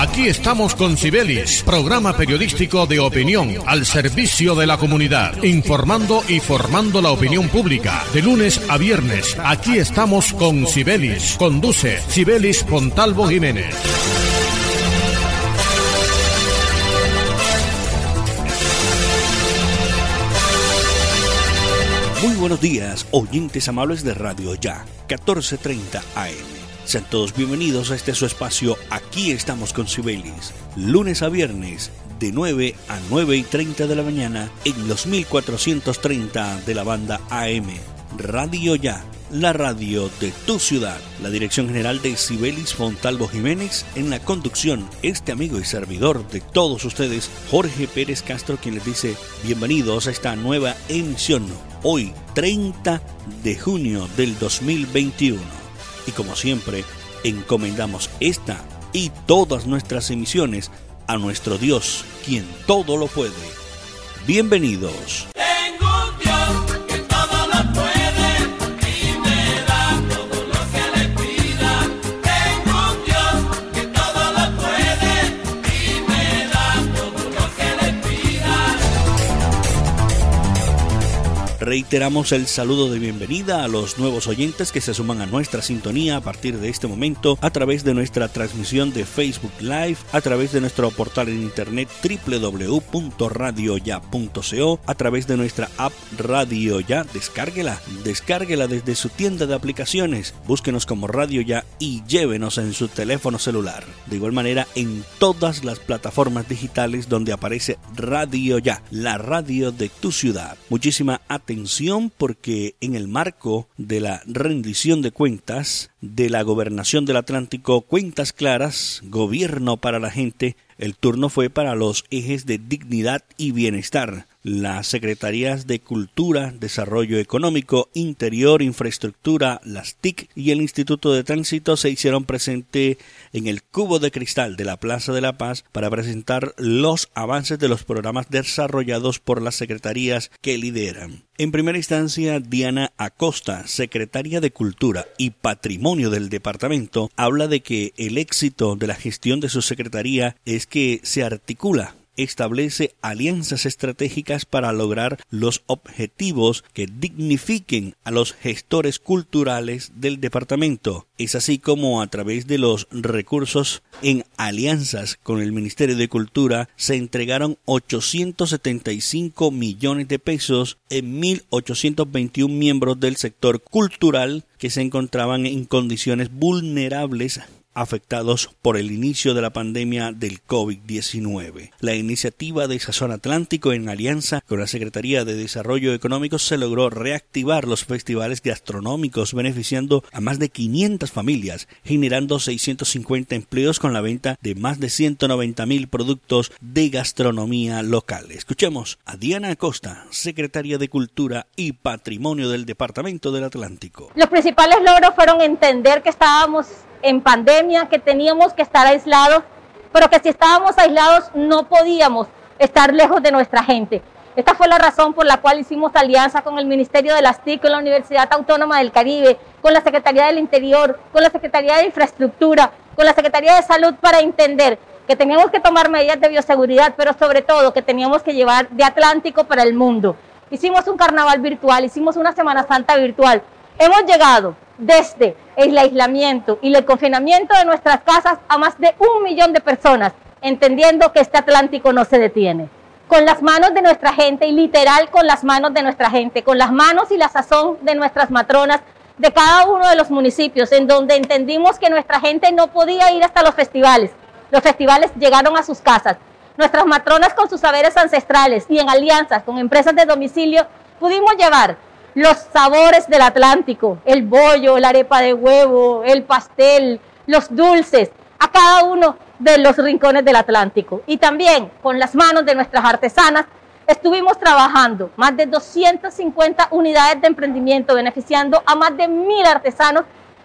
Aquí estamos con Cibelis, programa periodístico de opinión al servicio de la comunidad, informando y formando la opinión pública. De lunes a viernes, aquí estamos con Cibelis. Conduce Cibelis Pontalvo Jiménez. Muy buenos días, oyentes amables de Radio Ya, 1430 AM. Sean todos bienvenidos a este su espacio Aquí estamos con Sibelis, lunes a viernes de 9 a 9 y 30 de la mañana en los 1430 de la banda AM. Radio Ya, la radio de tu ciudad. La dirección general de Sibelis Fontalvo Jiménez en la conducción, este amigo y servidor de todos ustedes, Jorge Pérez Castro, quien les dice bienvenidos a esta nueva emisión, hoy 30 de junio del 2021 y como siempre, encomendamos esta y todas nuestras emisiones a nuestro Dios, quien todo lo puede. Bienvenidos. Reiteramos el saludo de bienvenida a los nuevos oyentes que se suman a nuestra sintonía a partir de este momento a través de nuestra transmisión de Facebook Live, a través de nuestro portal en internet www.radioya.co, a través de nuestra app Radio Ya. Descárguela, descárguela desde su tienda de aplicaciones, búsquenos como Radio Ya y llévenos en su teléfono celular. De igual manera en todas las plataformas digitales donde aparece Radio Ya, la radio de tu ciudad. Muchísima atención porque en el marco de la rendición de cuentas de la gobernación del Atlántico, cuentas claras, gobierno para la gente, el turno fue para los ejes de dignidad y bienestar las Secretarías de Cultura, Desarrollo Económico, Interior, Infraestructura, las TIC y el Instituto de Tránsito se hicieron presente en el cubo de cristal de la Plaza de la Paz para presentar los avances de los programas desarrollados por las secretarías que lideran. En primera instancia, Diana Acosta, secretaria de Cultura y Patrimonio del departamento, habla de que el éxito de la gestión de su secretaría es que se articula establece alianzas estratégicas para lograr los objetivos que dignifiquen a los gestores culturales del departamento. Es así como a través de los recursos en alianzas con el Ministerio de Cultura se entregaron 875 millones de pesos en 1.821 miembros del sector cultural que se encontraban en condiciones vulnerables afectados por el inicio de la pandemia del COVID-19. La iniciativa de Sazón Atlántico en alianza con la Secretaría de Desarrollo Económico se logró reactivar los festivales gastronómicos beneficiando a más de 500 familias, generando 650 empleos con la venta de más de 190 mil productos de gastronomía local. Escuchemos a Diana Acosta, secretaria de Cultura y Patrimonio del Departamento del Atlántico. Los principales logros fueron entender que estábamos en pandemia, que teníamos que estar aislados, pero que si estábamos aislados no podíamos estar lejos de nuestra gente. Esta fue la razón por la cual hicimos alianza con el Ministerio de las TIC, con la Universidad Autónoma del Caribe, con la Secretaría del Interior, con la Secretaría de Infraestructura, con la Secretaría de Salud para entender que teníamos que tomar medidas de bioseguridad, pero sobre todo que teníamos que llevar de Atlántico para el mundo. Hicimos un carnaval virtual, hicimos una Semana Santa virtual. Hemos llegado desde el aislamiento y el confinamiento de nuestras casas a más de un millón de personas, entendiendo que este Atlántico no se detiene. Con las manos de nuestra gente y literal con las manos de nuestra gente, con las manos y la sazón de nuestras matronas de cada uno de los municipios, en donde entendimos que nuestra gente no podía ir hasta los festivales. Los festivales llegaron a sus casas. Nuestras matronas con sus saberes ancestrales y en alianzas con empresas de domicilio pudimos llevar los sabores del Atlántico, el bollo, la arepa de huevo, el pastel, los dulces, a cada uno de los rincones del Atlántico. Y también con las manos de nuestras artesanas estuvimos trabajando más de 250 unidades de emprendimiento, beneficiando a más de mil artesanos.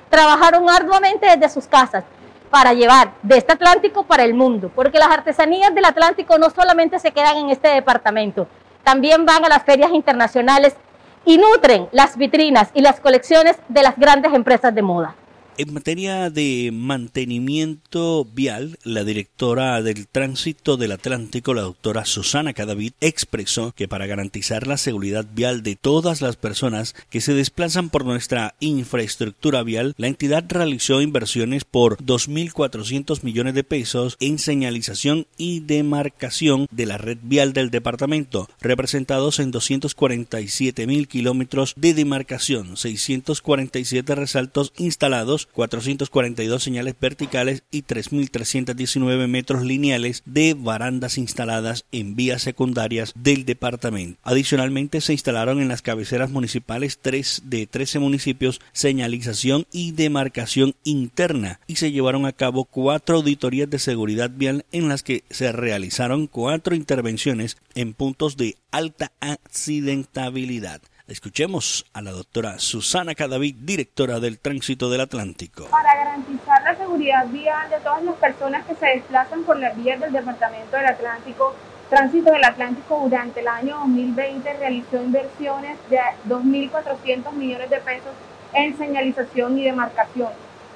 Trabajaron arduamente desde sus casas para llevar de este Atlántico para el mundo, porque las artesanías del Atlántico no solamente se quedan en este departamento, también van a las ferias internacionales y nutren las vitrinas y las colecciones de las grandes empresas de moda. En materia de mantenimiento vial, la directora del Tránsito del Atlántico, la doctora Susana Cadavid, expresó que para garantizar la seguridad vial de todas las personas que se desplazan por nuestra infraestructura vial, la entidad realizó inversiones por 2.400 millones de pesos en señalización y demarcación de la red vial del departamento, representados en 247 mil kilómetros de demarcación, 647 resaltos instalados, 442 señales verticales y 3.319 metros lineales de barandas instaladas en vías secundarias del departamento. Adicionalmente se instalaron en las cabeceras municipales 3 de 13 municipios señalización y demarcación interna y se llevaron a cabo cuatro auditorías de seguridad vial en las que se realizaron cuatro intervenciones en puntos de alta accidentabilidad. Escuchemos a la doctora Susana Cadavid, directora del Tránsito del Atlántico. Para garantizar la seguridad vial de todas las personas que se desplazan por las vías del Departamento del Atlántico, Tránsito del Atlántico durante el año 2020 realizó inversiones de 2.400 millones de pesos en señalización y demarcación.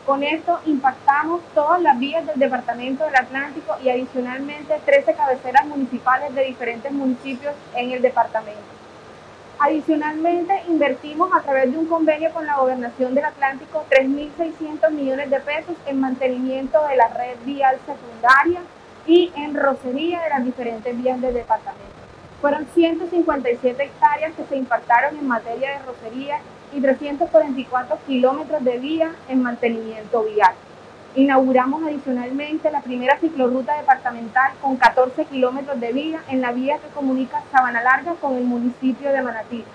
Con esto impactamos todas las vías del Departamento del Atlántico y adicionalmente 13 cabeceras municipales de diferentes municipios en el departamento. Adicionalmente, invertimos a través de un convenio con la Gobernación del Atlántico 3.600 millones de pesos en mantenimiento de la red vial secundaria y en rocería de las diferentes vías del departamento. Fueron 157 hectáreas que se impactaron en materia de rocería y 344 kilómetros de vía en mantenimiento vial. Inauguramos adicionalmente la primera ciclorruta departamental con 14 kilómetros de vía en la vía que comunica Sabana Larga con el municipio de Manatí.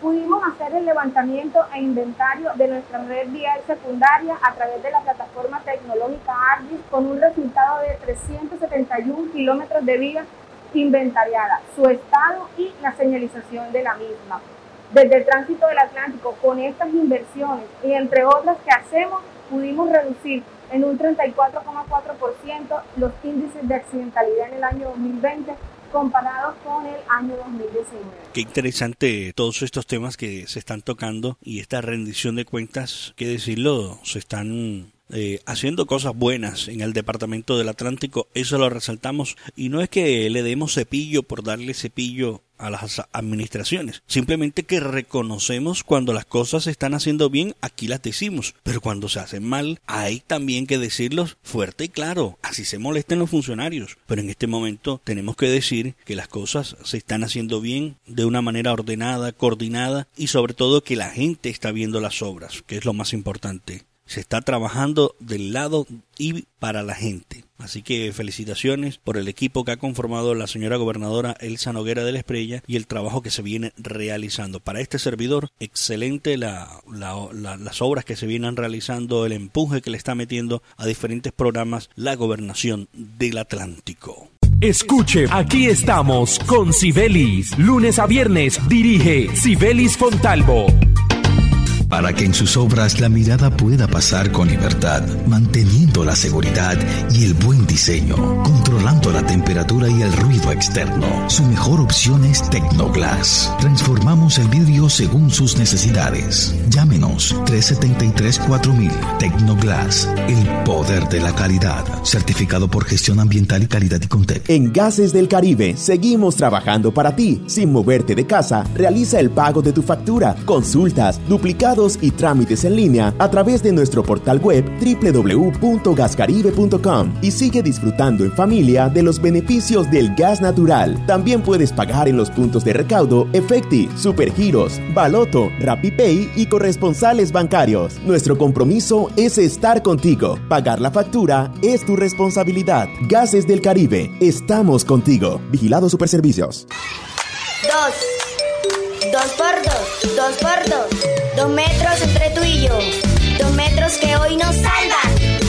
Pudimos hacer el levantamiento e inventario de nuestra red vial secundaria a través de la plataforma tecnológica ARGIS con un resultado de 371 kilómetros de vía inventariada, su estado y la señalización de la misma. Desde el tránsito del Atlántico, con estas inversiones y entre otras que hacemos, pudimos reducir en un 34,4% los índices de accidentalidad en el año 2020 comparados con el año 2019. Qué interesante todos estos temas que se están tocando y esta rendición de cuentas, que decirlo, se están eh, haciendo cosas buenas en el departamento del Atlántico, eso lo resaltamos y no es que le demos cepillo por darle cepillo a las administraciones. Simplemente que reconocemos cuando las cosas se están haciendo bien, aquí las decimos, pero cuando se hacen mal, hay también que decirlos fuerte y claro. Así se molesten los funcionarios, pero en este momento tenemos que decir que las cosas se están haciendo bien de una manera ordenada, coordinada y sobre todo que la gente está viendo las obras, que es lo más importante se está trabajando del lado y para la gente. Así que felicitaciones por el equipo que ha conformado la señora gobernadora Elsa Noguera de la Esprella y el trabajo que se viene realizando. Para este servidor, excelente la, las obras que se vienen realizando, el empuje que le está metiendo a diferentes programas la gobernación del Atlántico. Escuche, aquí estamos con Sibelis. Lunes a viernes dirige Sibelis Fontalvo para que en sus obras la mirada pueda pasar con libertad, manteniendo la seguridad y el buen diseño, controlando la temperatura y el ruido externo. Su mejor opción es Tecnoglass. Transformamos el vidrio según sus necesidades. Llámenos 373-4000 Tecnoglass, el poder de la calidad. Certificado por gestión ambiental y calidad y Contec. En Gases del Caribe seguimos trabajando para ti. Sin moverte de casa, realiza el pago de tu factura, consultas, duplicados y trámites en línea a través de nuestro portal web www.gascaribe.com y sigue disfrutando en familia de los beneficios del gas natural. También puedes pagar en los puntos de recaudo Efecti, Supergiros, Baloto, RappiPay y corresponsales bancarios. Nuestro compromiso es estar contigo. Pagar la factura es tu responsabilidad. Gases del Caribe, estamos contigo. Vigilado Superservicios. Dos. Dos por dos, dos por dos. Dos metros entre tú y yo. Dos metros que hoy nos salvan.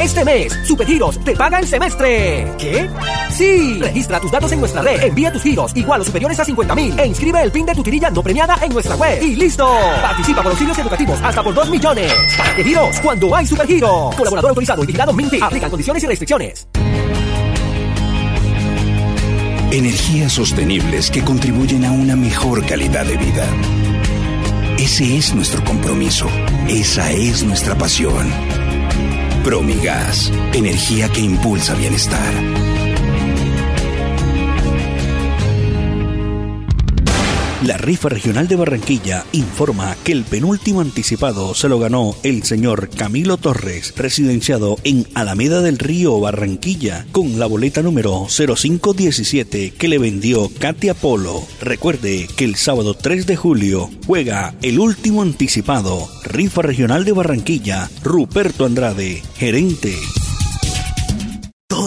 Este mes, Supergiros te paga el semestre. ¿Qué? Sí. Registra tus datos en nuestra red, envía tus giros igual o superiores a 50 mil e inscribe el PIN de tu tirilla no premiada en nuestra web. Y listo. Participa por auxilios educativos hasta por 2 millones. ¿Para qué giros? Cuando hay Supergiros. Colaborador autorizado y vigilado Minty. Aplican condiciones y restricciones. Energías sostenibles que contribuyen a una mejor calidad de vida. Ese es nuestro compromiso. Esa es nuestra pasión. Promigas, energía que impulsa bienestar. La rifa regional de Barranquilla informa que el penúltimo anticipado se lo ganó el señor Camilo Torres, residenciado en Alameda del Río, Barranquilla, con la boleta número 0517 que le vendió Katia Polo. Recuerde que el sábado 3 de julio juega el último anticipado, rifa regional de Barranquilla, Ruperto Andrade, gerente.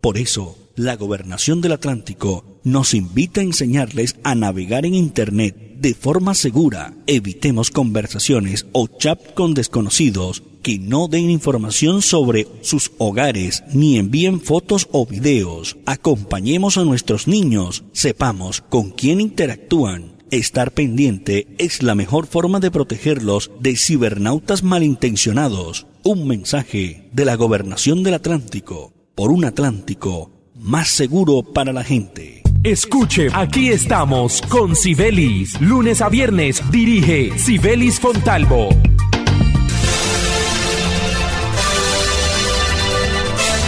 Por eso, la Gobernación del Atlántico nos invita a enseñarles a navegar en Internet de forma segura. Evitemos conversaciones o chat con desconocidos que no den información sobre sus hogares ni envíen fotos o videos. Acompañemos a nuestros niños, sepamos con quién interactúan. Estar pendiente es la mejor forma de protegerlos de cibernautas malintencionados. Un mensaje de la Gobernación del Atlántico por un Atlántico más seguro para la gente. Escuche, aquí estamos con Sibelis. Lunes a viernes dirige Sibelis Fontalvo.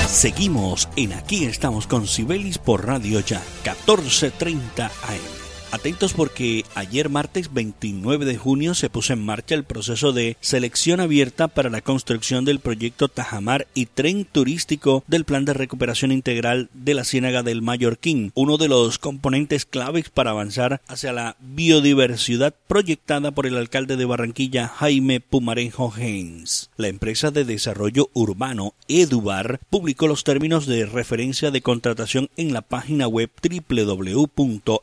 Seguimos en Aquí estamos con Sibelis por Radio Ya, 1430 AM. Atentos porque ayer martes 29 de junio se puso en marcha el proceso de selección abierta para la construcción del proyecto Tajamar y tren turístico del Plan de Recuperación Integral de la Ciénaga del Mallorquín, uno de los componentes claves para avanzar hacia la biodiversidad proyectada por el alcalde de Barranquilla Jaime Pumarejo Haynes. La empresa de desarrollo urbano Edubar publicó los términos de referencia de contratación en la página web www.edubar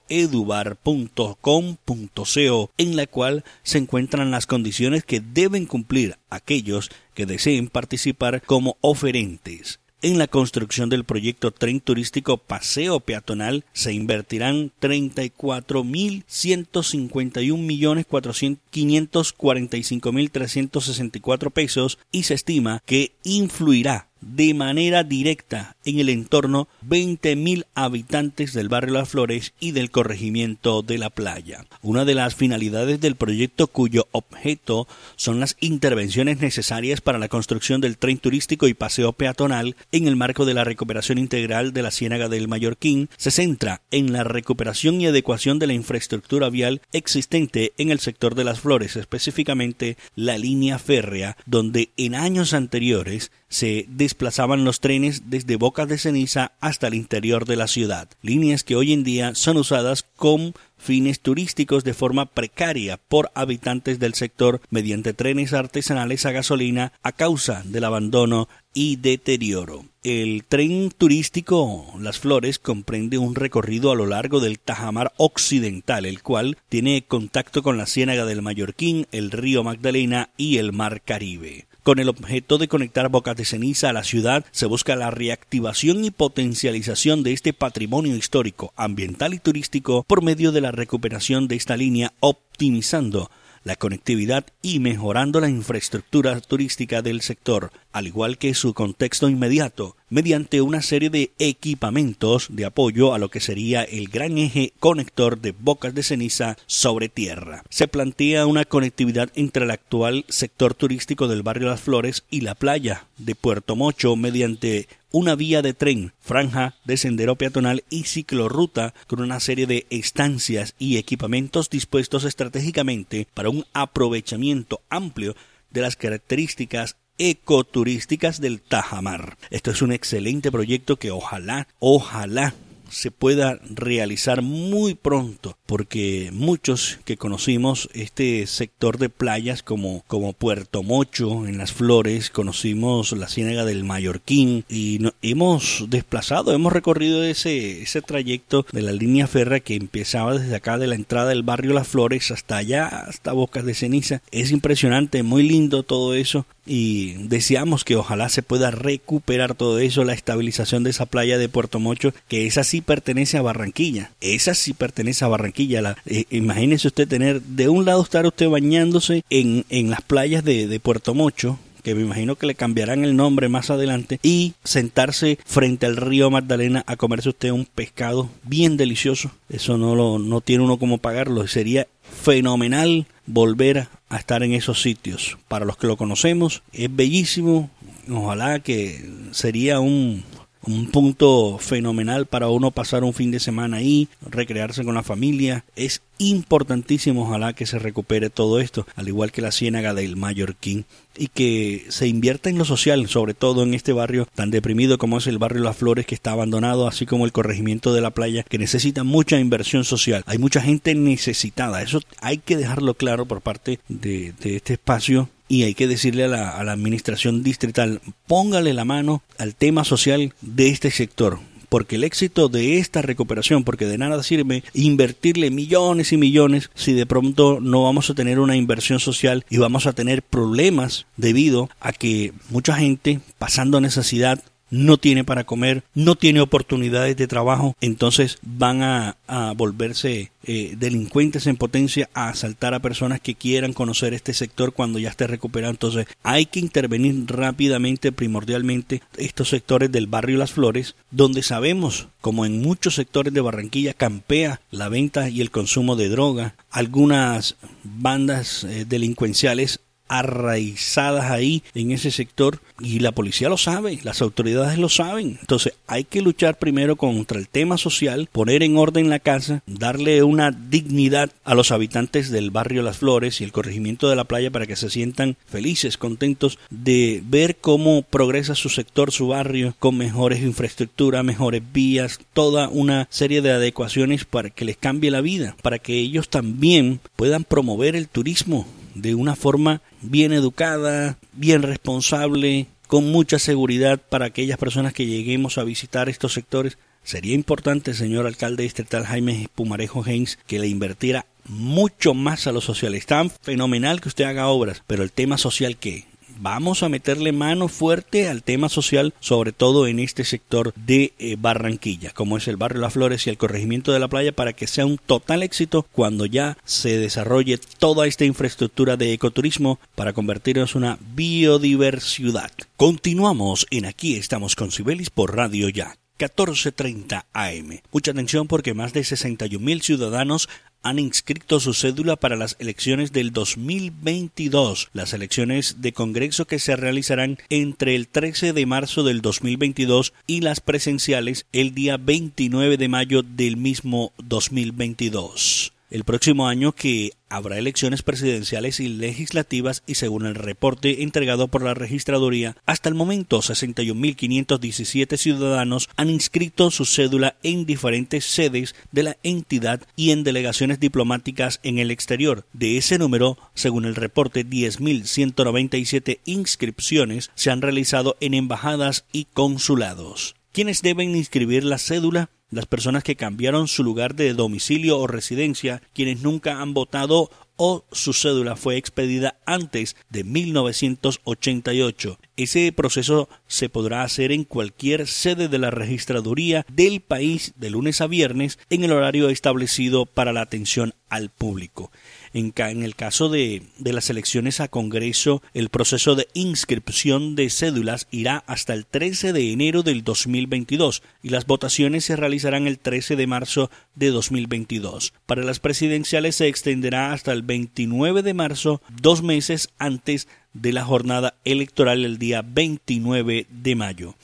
en la cual se encuentran las condiciones que deben cumplir aquellos que deseen participar como oferentes. En la construcción del proyecto Tren Turístico Paseo Peatonal se invertirán 34.151.545.364 pesos y se estima que influirá de manera directa en el entorno 20.000 habitantes del barrio Las Flores y del corregimiento de la playa. Una de las finalidades del proyecto cuyo objeto son las intervenciones necesarias para la construcción del tren turístico y paseo peatonal en el marco de la recuperación integral de la Ciénaga del Mallorquín se centra en la recuperación y adecuación de la infraestructura vial existente en el sector de Las Flores, específicamente la línea férrea, donde en años anteriores se desplazaban los trenes desde Bocas de Ceniza hasta el interior de la ciudad, líneas que hoy en día son usadas con fines turísticos de forma precaria por habitantes del sector mediante trenes artesanales a gasolina a causa del abandono y deterioro. El tren turístico Las Flores comprende un recorrido a lo largo del Tajamar Occidental, el cual tiene contacto con la Ciénaga del Mallorquín, el río Magdalena y el Mar Caribe. Con el objeto de conectar Bocas de Ceniza a la ciudad, se busca la reactivación y potencialización de este patrimonio histórico, ambiental y turístico por medio de la recuperación de esta línea, optimizando la conectividad y mejorando la infraestructura turística del sector, al igual que su contexto inmediato, mediante una serie de equipamientos de apoyo a lo que sería el gran eje conector de Bocas de Ceniza sobre tierra. Se plantea una conectividad entre el actual sector turístico del barrio Las Flores y la playa de Puerto Mocho mediante una vía de tren, franja de sendero peatonal y ciclorruta con una serie de estancias y equipamientos dispuestos estratégicamente para un aprovechamiento amplio de las características ecoturísticas del Tajamar. Esto es un excelente proyecto que ojalá, ojalá se pueda realizar muy pronto porque muchos que conocimos este sector de playas como, como Puerto Mocho en las Flores, conocimos la Ciénaga del Mallorquín y hemos desplazado, hemos recorrido ese, ese trayecto de la línea férrea que empezaba desde acá de la entrada del barrio Las Flores hasta allá, hasta Bocas de Ceniza. Es impresionante, muy lindo todo eso y deseamos que ojalá se pueda recuperar todo eso, la estabilización de esa playa de Puerto Mocho, que esa sí pertenece a Barranquilla, esa sí pertenece a Barranquilla. La, eh, imagínese usted tener de un lado estar usted bañándose en, en las playas de, de Puerto Mocho, que me imagino que le cambiarán el nombre más adelante, y sentarse frente al río Magdalena a comerse usted un pescado bien delicioso. Eso no lo no tiene uno como pagarlo, sería fenomenal volver a estar en esos sitios. Para los que lo conocemos, es bellísimo. Ojalá que sería un, un punto fenomenal para uno pasar un fin de semana ahí, recrearse con la familia. Es importantísimo, ojalá que se recupere todo esto, al igual que la ciénaga del Mallorquín, y que se invierta en lo social, sobre todo en este barrio tan deprimido como es el barrio Las Flores, que está abandonado, así como el corregimiento de la playa, que necesita mucha inversión social. Hay mucha gente necesitada, eso hay que dejarlo claro por parte de, de este espacio y hay que decirle a la, administración distrital, póngale la mano al tema social de este sector porque el éxito de esta recuperación, porque de nada sirve invertirle millones y millones si de pronto no vamos a tener una inversión social y vamos a tener problemas debido a que mucha gente pasando necesidad no tiene para comer, no tiene oportunidades de trabajo, entonces van a, volverse eh, delincuentes en potencia a asaltar a personas que quieran conocer este sector cuando ya esté recuperado. Entonces hay que intervenir rápidamente, primordialmente, estos sectores del barrio Las Flores, donde sabemos, como en muchos sectores de Barranquilla, campea la venta y el consumo de droga. Algunas bandas eh, delincuenciales arraizadas ahí en ese sector y la policía lo sabe, las autoridades lo saben. Entonces hay que luchar primero contra el tema social, poner en orden la casa, darle una dignidad a los habitantes del barrio Las Flores y el corregimiento de la playa para que se sientan felices, contentos de ver cómo progresa su sector, su barrio, con mejores infraestructuras, mejores vías, toda una serie de adecuaciones para que les cambie la vida, para que ellos también puedan promover el turismo de una forma bien educada, bien responsable, con mucha seguridad para aquellas personas que lleguemos a visitar estos sectores. Sería importante, señor alcalde distrital Jaime Pumarejo Haynes, que le invirtiera mucho más a lo social. Es tan fenomenal que usted haga obras, pero el tema social que vamos a meterle mano fuerte al tema social, sobre todo en este sector de eh, Barranquilla, como es el barrio Las Flores y el corregimiento de la playa, para que sea un total éxito cuando ya se desarrolle toda esta infraestructura de ecoturismo para convertirnos en una biodiversidad. Continuamos en Aquí estamos con Sibelis por Radio Ya. 14.30 AM. Mucha atención porque más de 61 mil ciudadanos han inscrito su cédula para las elecciones del 2022, las elecciones de Congreso que se realizarán entre el 13 de marzo del 2022 y las presenciales el día 29 de mayo del mismo 2022. El próximo año que habrá elecciones presidenciales y legislativas y según el reporte entregado por la registraduría, hasta el momento 61.517 ciudadanos han inscrito su cédula en diferentes sedes de la entidad y en delegaciones diplomáticas en el exterior. De ese número, según el reporte, 10.197 inscripciones se han realizado en embajadas y consulados. ¿Quiénes deben inscribir la cédula? Las personas que cambiaron su lugar de domicilio o residencia, quienes nunca han votado o su cédula fue expedida antes de 1988. Ese proceso se podrá hacer en cualquier sede de la registraduría del país de lunes a viernes en el horario establecido para la atención al público. En, el caso de, las elecciones a Congreso, el proceso de inscripción de cédulas irá hasta el 13 de enero del 2022 y las votaciones se realizarán el 13 de marzo de 2022. Para las presidenciales se extenderá hasta el 29 de marzo, dos meses antes de la jornada electoral el día 29 de mayo.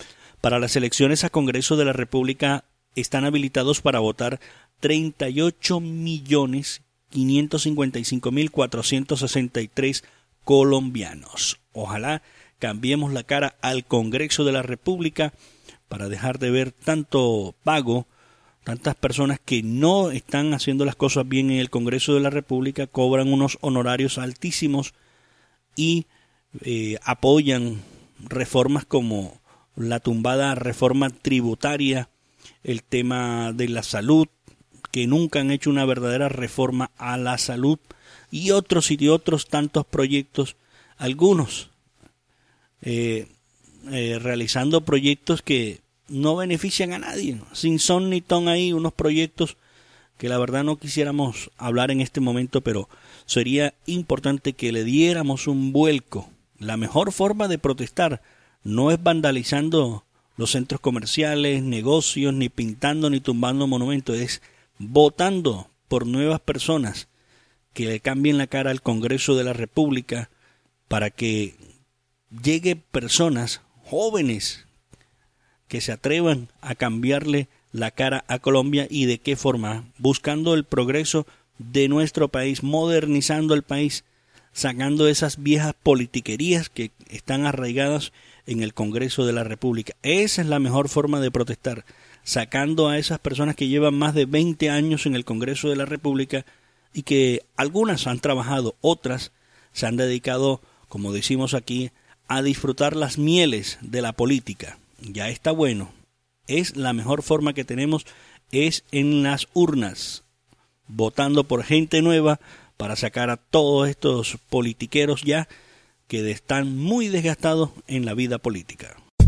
Para las elecciones a Congreso de la República están habilitados para votar 38 millones 555.463 colombianos. Ojalá cambiemos la cara al Congreso de la República para dejar de ver tanto pago, tantas personas que no están haciendo las cosas bien en el Congreso de la República, cobran unos honorarios altísimos y eh, apoyan reformas como la tumbada reforma tributaria, el tema de la salud, que nunca han hecho una verdadera reforma a la salud y otros y otros tantos proyectos, algunos eh, eh, realizando proyectos que no benefician a nadie, sin son ni ton ahí, unos proyectos que la verdad no quisiéramos hablar en este momento, pero sería importante que le diéramos un vuelco. La mejor forma de protestar no es vandalizando los centros comerciales, negocios, ni pintando ni tumbando monumentos, es votando por nuevas personas que le cambien la cara al Congreso de la República para que llegue personas jóvenes que se atrevan a cambiarle la cara a Colombia y de qué forma, buscando el progreso de nuestro país, modernizando el país, sacando esas viejas politiquerías que están arraigadas en el Congreso de la República. Esa es la mejor forma de protestar, sacando a esas personas que llevan más de 20 años en el Congreso de la República y que algunas han trabajado, otras se han dedicado, como decimos aquí, a disfrutar las mieles de la política. Ya está bueno. Es la mejor forma que tenemos es en las urnas, votando por gente nueva para sacar a todos estos politiqueros ya que están muy desgastados en la vida política.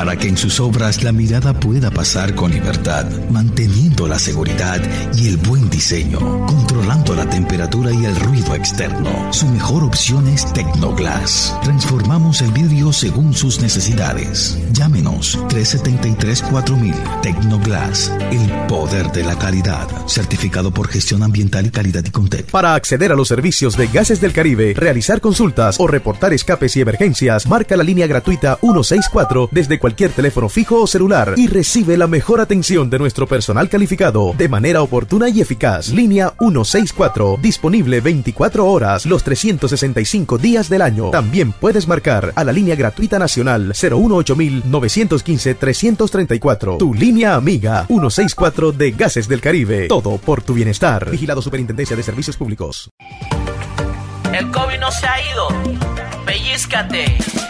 para que en sus obras la mirada pueda pasar con libertad, manteniendo la seguridad y el buen diseño, controlando la temperatura y el ruido externo. Su mejor opción es Tecnoglass. Transformamos el vidrio según sus necesidades. Llámenos 373-4000 Tecnoglass, el poder de la calidad. Certificado por gestión ambiental y calidad y Contec. Para acceder a los servicios de Gases del Caribe, realizar consultas o reportar escapes y emergencias, marca la línea gratuita 164 desde cualquier teléfono fijo o celular y recibe la mejor atención de nuestro personal calificado de manera oportuna y eficaz. Línea 164, disponible 24 horas los 365 días del año. También puedes marcar a la línea gratuita nacional 915 334 Tu línea amiga 164 de Gases del Caribe. Todo por tu bienestar. Vigilado Superintendencia de Servicios Públicos. El COVID no se ha ido. Pellizcate.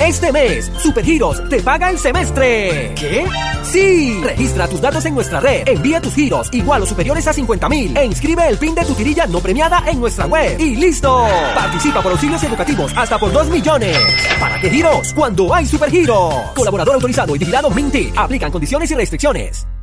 Este mes, Supergiros te paga el semestre. ¿Qué? Sí. Registra tus datos en nuestra red, envía tus giros igual o superiores a 50 mil e inscribe el PIN de tu tirilla no premiada en nuestra web. ¡Y listo! Participa por auxilios educativos hasta por 2 millones. ¿Para qué giros? Cuando hay Supergiros. Colaborador autorizado y vigilado Minty. Aplican condiciones y restricciones.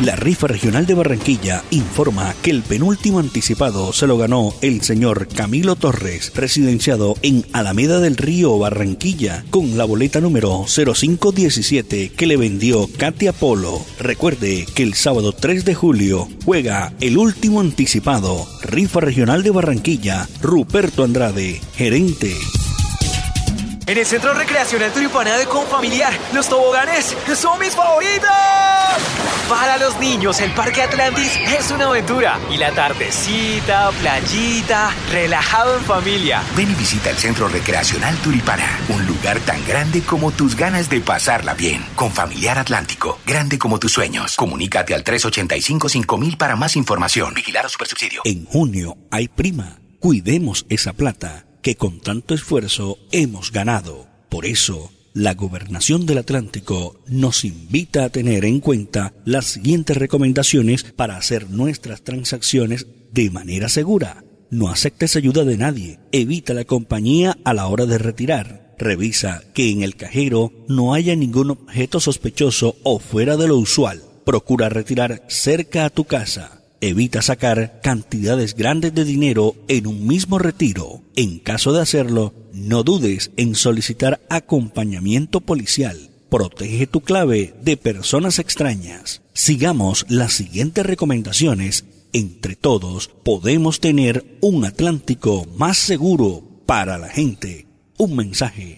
La rifa regional de Barranquilla informa que el penúltimo anticipado se lo ganó el señor Camilo Torres, residenciado en Alameda del Río, Barranquilla, con la boleta número 0517 que le vendió Katia Polo. Recuerde que el sábado 3 de julio juega el último anticipado, rifa regional de Barranquilla, Ruperto Andrade, gerente. En el Centro Recreacional Turipana de Confamiliar, los toboganes son mis favoritos. Para los niños, el Parque Atlantis es una aventura. Y la tardecita, playita, relajado en familia. Ven y visita el Centro Recreacional Turipana, un lugar tan grande como tus ganas de pasarla bien. Con Familiar Atlántico, grande como tus sueños. Comunícate al 385-5000 para más información. Vigilar a Supersubsidio. En junio hay prima. Cuidemos esa plata que con tanto esfuerzo hemos ganado. Por eso, la Gobernación del Atlántico nos invita a tener en cuenta las siguientes recomendaciones para hacer nuestras transacciones de manera segura. No aceptes ayuda de nadie. Evita la compañía a la hora de retirar. Revisa que en el cajero no haya ningún objeto sospechoso o fuera de lo usual. Procura retirar cerca a tu casa. Evita sacar cantidades grandes de dinero en un mismo retiro. En caso de hacerlo, no dudes en solicitar acompañamiento policial. Protege tu clave de personas extrañas. Sigamos las siguientes recomendaciones. Entre todos podemos tener un Atlántico más seguro para la gente. Un mensaje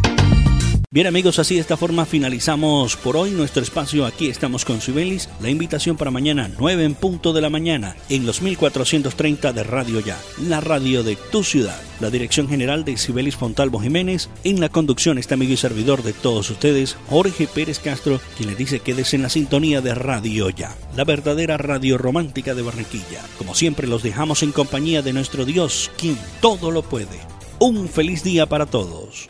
Bien amigos, así de esta forma finalizamos por hoy nuestro espacio. Aquí estamos con Sibelis. La invitación para mañana, 9 en punto de la mañana, en los 1430 de Radio Ya, la radio de tu ciudad. La dirección general de Sibelis Fontalvo Jiménez. En la conducción este amigo y servidor de todos ustedes, Jorge Pérez Castro, quien les dice quédese en la sintonía de Radio Ya, la verdadera radio romántica de Barranquilla. Como siempre, los dejamos en compañía de nuestro Dios, quien todo lo puede. Un feliz día para todos.